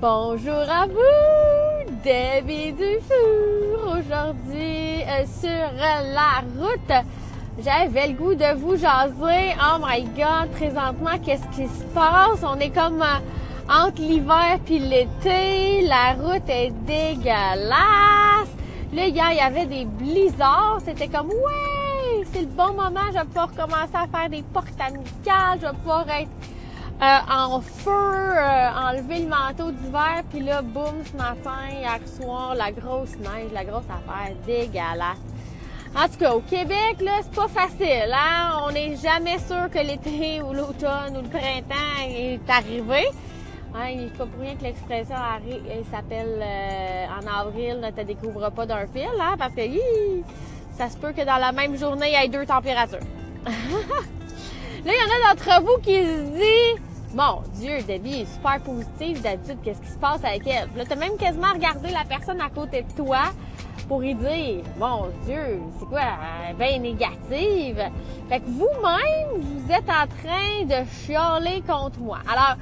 Bonjour à vous, Debbie Dufour. Aujourd'hui, euh, sur la route, j'avais le goût de vous jaser. Oh my God, présentement, qu'est-ce qui se passe? On est comme euh, entre l'hiver puis l'été. La route est dégueulasse. Là, hier, il y avait des blizzards. C'était comme, ouais, c'est le bon moment. Je vais pouvoir commencer à faire des portes amicales. Je vais pouvoir être en feu, euh, enlever le manteau d'hiver, puis là, boum, ce matin, hier soir, la grosse neige, la grosse affaire, dégueulasse. En tout cas, au Québec, là, c'est pas facile, hein? On n'est jamais sûr que l'été ou l'automne ou le printemps est arrivé. Hein, il n'est pas pour rien que l'expression s'appelle euh, en avril, ne te découvre pas d'un fil, hein? Parce que ça se peut que dans la même journée, il y ait deux températures. là, il y en a d'entre vous qui se disent mon Dieu, Debbie est super positive d'habitude. Qu'est-ce qui se passe avec elle? Là, t'as même quasiment regardé la personne à côté de toi pour y dire, mon Dieu, c'est quoi, bien négative? Fait que vous-même, vous êtes en train de chialer contre moi. Alors,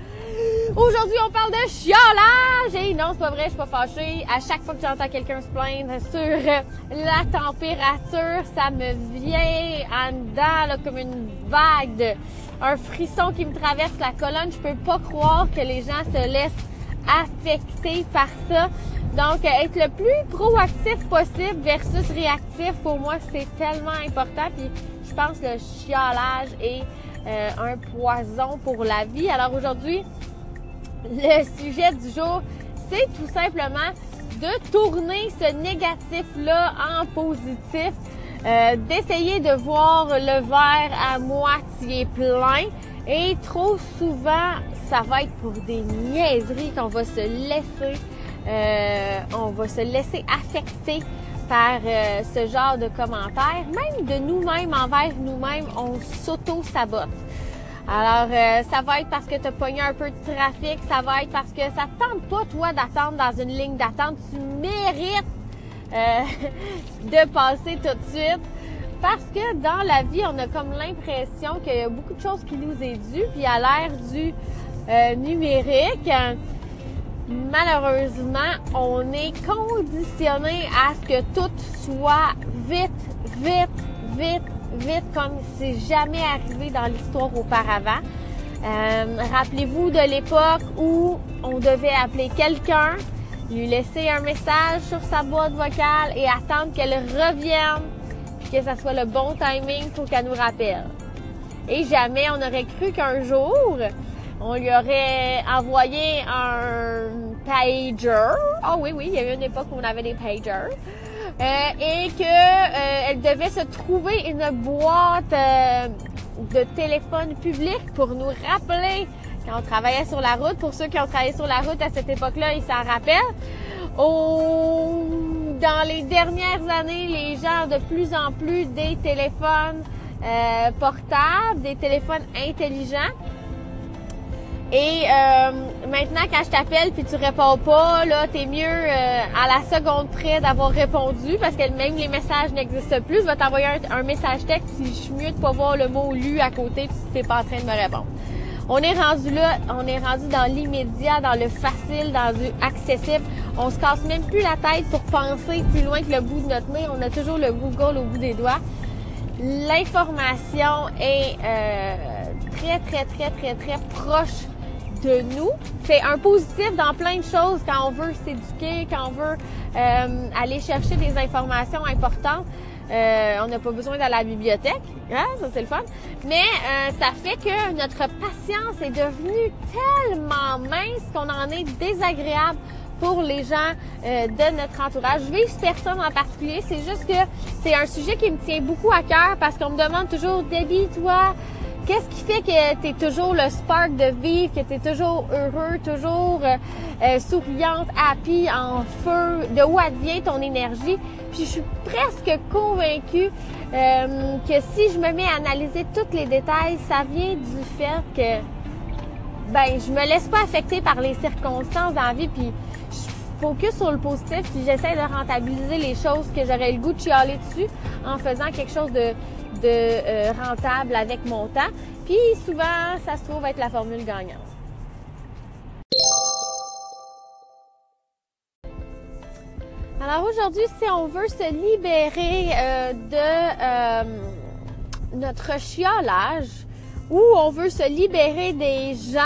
aujourd'hui, on parle de chiolage. Et non, c'est pas vrai, je suis pas fâchée. À chaque fois que j'entends quelqu'un se plaindre sur la température, ça me vient en dedans, comme une vague de, un frisson qui me traverse la colonne. Je peux pas croire que les gens se laissent affecter par ça. Donc, euh, être le plus proactif possible versus réactif, pour moi, c'est tellement important. Puis, je pense que le chiolage est euh, un poison pour la vie. Alors aujourd'hui, le sujet du jour, c'est tout simplement de tourner ce négatif-là en positif euh, d'essayer de voir le verre à moitié plein. Et trop souvent, ça va être pour des niaiseries qu'on va se laisser, euh, on va se laisser affecter par euh, ce genre de commentaires. Même de nous-mêmes envers nous-mêmes, on s'auto-sabote. Alors, ça va être parce que tu as pogné un peu de trafic, ça va être parce que ça ne tente pas, toi, d'attendre dans une ligne d'attente. Tu mérites euh, de passer tout de suite. Parce que dans la vie, on a comme l'impression qu'il y a beaucoup de choses qui nous est dû, puis à l'ère du euh, numérique, malheureusement, on est conditionné à ce que tout soit vite, vite, vite, vite, comme c'est jamais arrivé dans l'histoire auparavant. Euh, rappelez-vous de l'époque où on devait appeler quelqu'un, lui laisser un message sur sa boîte vocale et attendre qu'elle revienne, puis que ça soit le bon timing pour qu'elle nous rappelle. Et jamais on aurait cru qu'un jour, on lui aurait envoyé un pager. Ah oui, oui, il y a eu une époque où on avait des pagers. Euh, et que euh, elle devait se trouver une boîte euh, de téléphone public pour nous rappeler quand on travaillait sur la route. Pour ceux qui ont travaillé sur la route à cette époque-là, ils s'en rappellent. Dans les dernières années, les gens ont de plus en plus des téléphones portables, des téléphones intelligents. Et euh, maintenant, quand je t'appelle puis tu réponds pas, là, t'es mieux euh, à la seconde près d'avoir répondu parce que même les messages n'existent plus. Je vais t'envoyer un, message texte si je suis mieux de pas voir le mot lu à côté si t'es pas en train de me répondre. On est rendu là, on est rendu dans l'immédiat, dans le facile, dans du accessible. On se casse même plus la tête pour penser plus loin que le bout de notre nez. On a toujours le Google au bout des doigts. L'information est euh, très, très, très, très, très proche C'est un positif dans plein de choses quand on veut s'éduquer, quand on veut euh, aller chercher des informations importantes. Euh, on n'a pas besoin d'aller à la bibliothèque, hein, ça c'est le fun. Mais euh, ça fait que notre patience est devenue tellement mince qu'on en est désagréable pour les gens de notre entourage. Je vise personne en particulier, c'est juste que c'est un sujet qui me tient beaucoup à cœur parce qu'on me demande toujours, Debbie, toi, Qu'est-ce qui fait que tu es toujours le spark de vivre, que tu es toujours heureux, toujours euh, euh, souriante, happy, en feu? De où vient ton énergie? Puis je suis presque convaincue euh, que si je me mets à analyser tous les détails, ça vient du fait que ben je me laisse pas affecter par les circonstances dans la vie, puis je focus sur le positif, puis j'essaie de rentabiliser les choses que j'aurais le goût de chialer dessus en faisant quelque chose de de euh, rentable avec mon temps. Puis souvent, ça se trouve être la formule gagnante. Alors aujourd'hui, si on veut se libérer euh, de euh, notre chiolage ou on veut se libérer des gens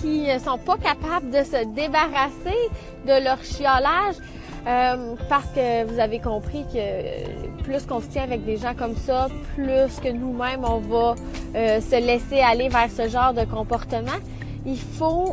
qui ne sont pas capables de se débarrasser de leur chiolage, euh, parce que vous avez compris que plus qu'on se tient avec des gens comme ça, plus que nous-mêmes on va se laisser aller vers ce genre de comportement. Il faut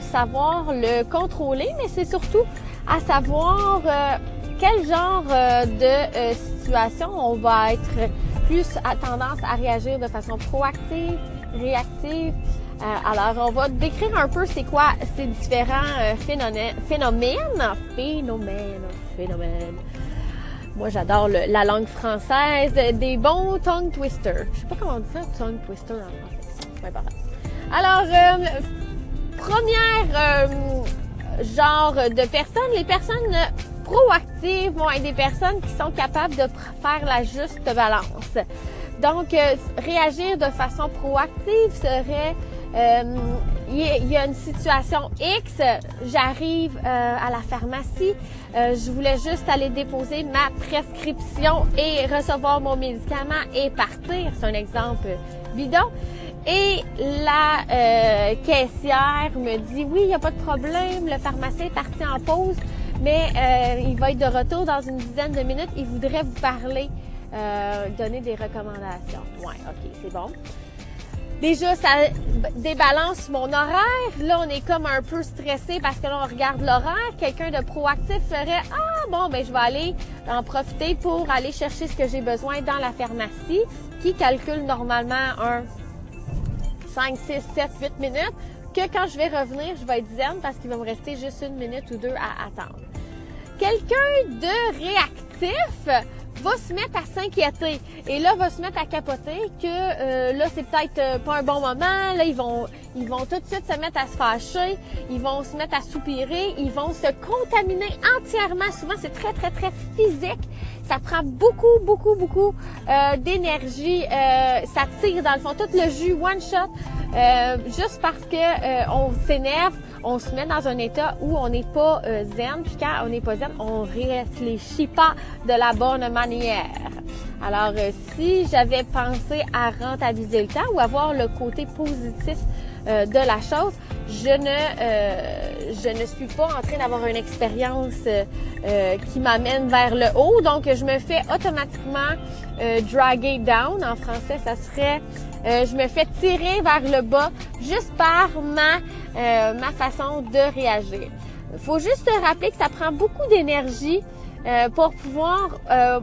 savoir le contrôler, mais c'est surtout à savoir euh, quel genre euh, de euh, situation on va être plus à tendance à réagir de façon proactive, réactive. alors, on va décrire un peu c'est quoi ces différents phénomènes, phénomènes, phénomènes, phénomènes. Moi, j'adore la langue française, des bons tongue twisters. Je sais pas comment on dit ça, tongue twister en français. Alors, première genre de personnes. Les personnes proactives vont être des personnes qui sont capables de faire la juste balance. Donc, euh, réagir de façon proactive serait, euh, il y, a une situation X, j'arrive euh, à la pharmacie, je voulais juste aller déposer ma prescription et recevoir mon médicament et partir. C'est un exemple bidon. Et la euh, caissière me dit oui, il n'y a pas de problème, le pharmacien est parti en pause, mais euh, il va être de retour dans une dizaine de minutes. Il voudrait vous parler, euh, donner des recommandations. Ouais, ok, c'est bon. Déjà, ça débalance mon horaire. Là, on est comme un peu stressé parce que là, on regarde l'horaire. Quelqu'un de proactif ferait Ah bon, ben je vais aller en profiter pour aller chercher ce que j'ai besoin dans la pharmacie, qui calcule normalement un 5, 6, 7, 8 minutes, que quand je vais revenir, je vais être zen parce qu'il va me rester juste une minute ou deux à attendre. Quelqu'un de réactif va se mettre à s'inquiéter. Et là va se mettre à capoter que euh, là c'est peut-être euh, pas un bon moment. Là ils vont ils vont tout de suite se mettre à se fâcher ils vont se mettre à soupirer ils vont se contaminer entièrement souvent c'est très très très physique ça prend beaucoup, beaucoup, beaucoup euh, d'énergie. Euh, ça tire dans le fond tout le jus one shot. Euh, juste parce que on s'énerve, on se met dans un état où on n'est pas zen. Puis quand on n'est pas zen, on réfléchit pas de la bonne manière. Alors, si j'avais pensé à rentabiliser le temps ou avoir le côté positif de la chose, je ne, euh, je ne suis pas en train d'avoir une expérience euh, euh, qui m'amène vers le haut. Donc, je me fais automatiquement draguer down. En français, ça serait je me fais tirer vers le bas juste par ma, ma façon de réagir. Faut juste te rappeler que ça prend beaucoup d'énergie pour pouvoir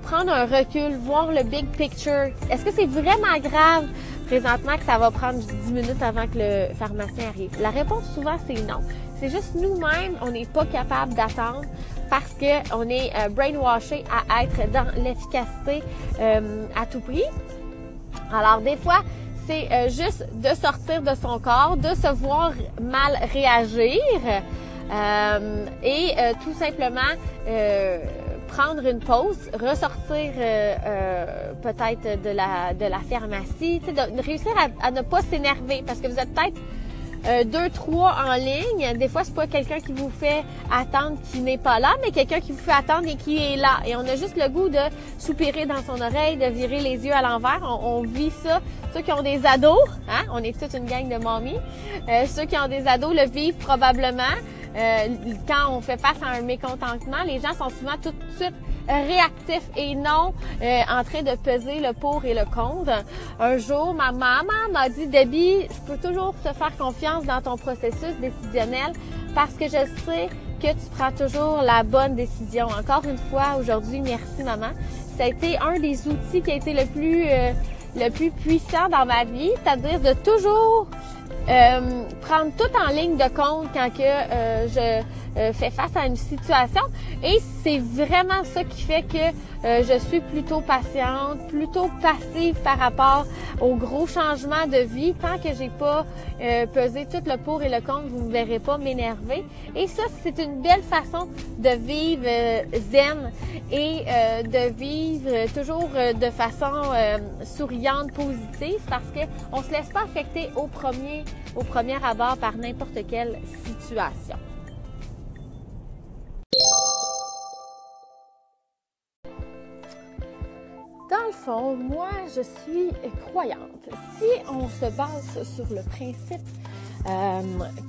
prendre un recul, voir le big picture. Est-ce que c'est vraiment grave présentement que ça va prendre 10 minutes avant que le pharmacien arrive? La réponse souvent c'est non. C'est juste nous-mêmes, on n'est pas capable d'attendre parce qu'on est euh, brainwashé à être dans l'efficacité euh, à tout prix. Alors des fois, c'est euh, juste de sortir de son corps, de se voir mal réagir et tout simplement prendre une pause, ressortir euh, euh, peut-être de la de la pharmacie, de, réussir à, ne pas s'énerver parce que vous êtes peut-être euh, deux, trois en ligne. Des fois, c'est pas quelqu'un qui vous fait attendre qui n'est pas là, mais quelqu'un qui vous fait attendre et qui est là. Et on a juste le goût de soupirer dans son oreille, de virer les yeux à l'envers. On, vit ça. Ceux qui ont des ados, hein, on est toute une gang de mamies. ceux qui ont des ados le vivent probablement. Euh, quand on fait face à un mécontentement, les gens sont souvent tout de suite réactifs et non euh, en train de peser le pour et le contre. Un jour, ma maman m'a dit, Debbie, je peux toujours te faire confiance dans ton processus décisionnel parce que je sais que tu prends toujours la bonne décision. Encore une fois, aujourd'hui, merci maman. Ça a été un des outils qui a été le plus, euh, le plus puissant dans ma vie, c'est-à-dire de toujours euh, prendre tout en ligne de compte quand que euh, je euh, fais face à une situation et c'est vraiment ça qui fait que je suis plutôt patiente, plutôt passive par rapport aux gros changements de vie. Tant que j'ai pas pesé tout le pour et le contre, vous ne verrez pas m'énerver. Et ça, c'est une belle façon de vivre zen et de vivre toujours de façon souriante, positive, parce que on se laisse pas affecter au premier au premier abord par n'importe quelle situation. Dans le fond, moi, je suis croyante. Si on se base sur le principe euh,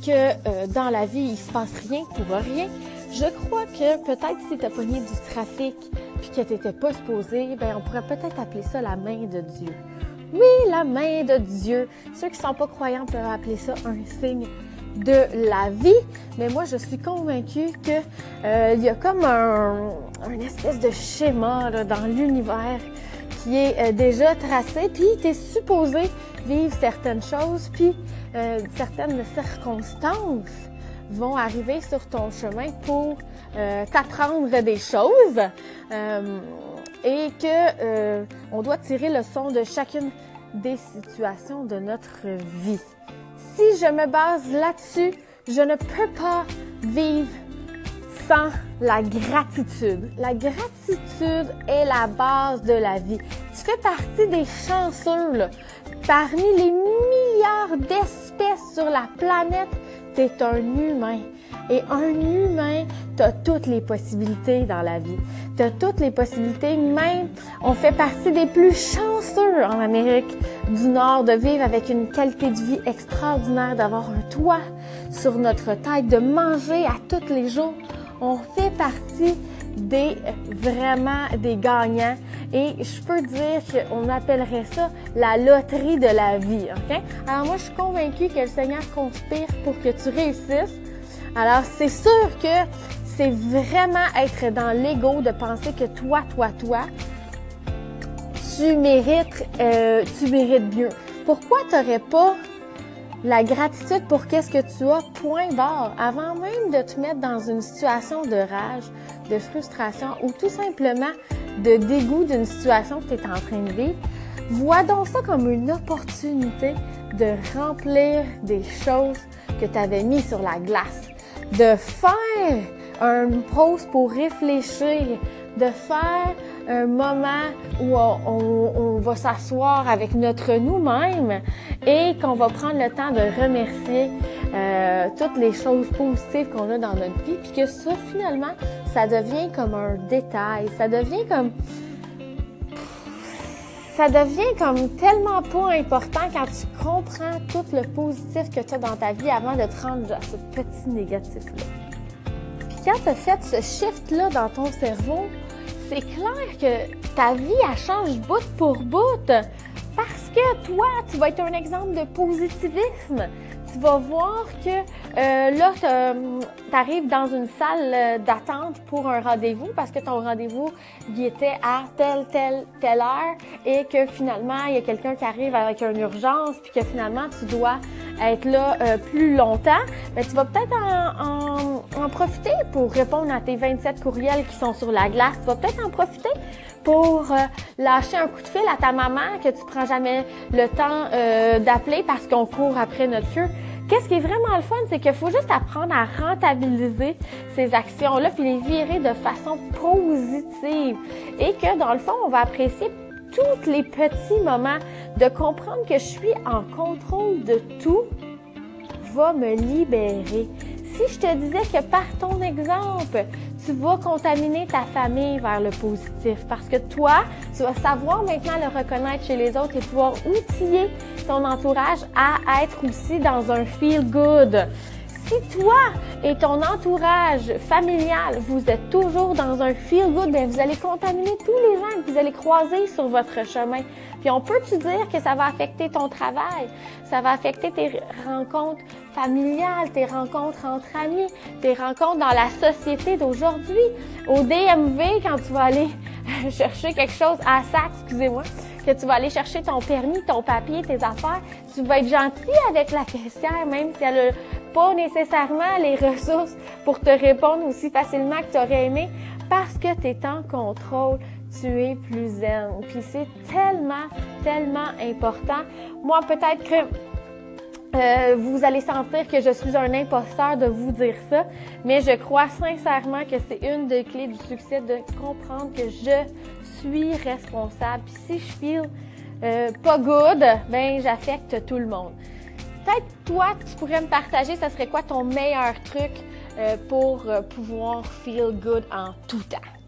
que euh, dans la vie, il ne se passe rien pour rien, je crois que peut-être si tu t'as pogné du trafic puis que t'étais pas supposé, ben on pourrait peut-être appeler ça la main de Dieu. Oui, la main de Dieu. Ceux qui sont pas croyants peuvent appeler ça un signe de la vie, mais moi je suis convaincue que euh, il y a comme un, espèce de schéma dans l'univers qui est euh, déjà tracé, puis tu es supposé vivre certaines choses, puis euh, certaines circonstances vont arriver sur ton chemin pour t'apprendre des choses et que on doit tirer le son de chacune des situations de notre vie si je me base là-dessus, je ne peux pas vivre sans la gratitude. La gratitude est la base de la vie. Tu fais partie des chanceux. Parmi les milliards d'espèces sur la planète, tu es un humain. Et un humain, tu as toutes les possibilités dans la vie. Tu as toutes les possibilités, même on fait partie des plus chanceux en Amérique du Nord de vivre avec une qualité de vie extraordinaire, d'avoir un toit sur notre tête, de manger à tous les jours. On fait partie des vraiment des gagnants et je peux dire qu'on appellerait ça la loterie de la vie. ok? Alors moi, je suis convaincue que le Seigneur conspire pour que tu réussisses alors, c'est sûr que c'est vraiment être dans l'ego de penser que toi, toi, toi, tu mérites, euh, tu mérites mieux. Pourquoi tu n'aurais pas la gratitude pour qu'est-ce que tu as, point barre, avant même de te mettre dans une situation de rage, de frustration ou tout simplement de dégoût d'une situation que tu es en train de vivre, vois donc ça comme une opportunité de remplir des choses que tu avais mis sur la glace de faire une pause pour réfléchir, de faire un moment où on, va s'asseoir avec notre nous-mêmes et qu'on va prendre le temps de remercier euh, toutes les choses positives qu'on a dans notre vie, puis que ça, finalement, ça devient comme un détail, ça devient comme ça devient comme tellement pas important quand tu comprends tout le positif que tu as dans ta vie avant de te rendre ce petit négatif-là. Puis quand tu as fait ce shift-là dans ton cerveau, c'est clair que ta vie, elle change bout pour bout. Parce que toi, tu vas être un exemple de positivisme tu vas voir que euh, là, tu arrives dans une salle euh, d'attente pour un rendez-vous parce que ton rendez-vous était à telle, telle, telle heure et que finalement, il y a quelqu'un qui arrive avec une urgence puis que finalement, tu dois être là euh, plus longtemps. Mais tu vas peut-être en, profiter pour répondre à tes 27 courriels qui sont sur la glace. Tu vas peut-être en profiter pour lâcher un coup de fil à ta maman que tu prends jamais le temps d'appeler parce qu'on court après notre queue. Qu'est-ce qui est vraiment le fun, c'est qu'il faut juste apprendre à rentabiliser ces actions-là puis les virer de façon positive. Et que dans le fond, on va apprécier tous les petits moments de comprendre que je suis en contrôle de tout va me libérer. Si je te disais que par ton exemple, tu vas contaminer ta famille vers le positif parce que toi, tu vas savoir maintenant le reconnaître chez les autres et pouvoir outiller ton entourage à être aussi dans un feel good. Si toi et ton entourage familial, vous êtes toujours dans un feel good, bien, vous allez contaminer tous les gens que vous allez croiser sur votre chemin. Puis on peut te dire que ça va affecter ton travail, ça va affecter tes rencontres familiales, tes rencontres entre amis, tes rencontres dans la société d'aujourd'hui? Au DMV, quand tu vas aller chercher quelque chose à sac, excusez-moi, que tu vas aller chercher ton permis, ton papier, tes affaires, tu vas être gentil avec la caissière, même si elle n'a pas nécessairement les ressources pour te répondre aussi facilement que tu aurais aimé, parce que tu es en contrôle, tu es plus zen. Puis c'est tellement, tellement important. Moi, peut-être que euh, vous allez sentir que je suis un imposteur de vous dire ça, mais je crois sincèrement que c'est une des clés du succès de comprendre que je suis responsable. Puis si je feel euh, pas good, ben j'affecte tout le monde. Peut-être toi, tu pourrais me partager, ça serait quoi ton meilleur truc euh, pour pouvoir feel good en tout temps?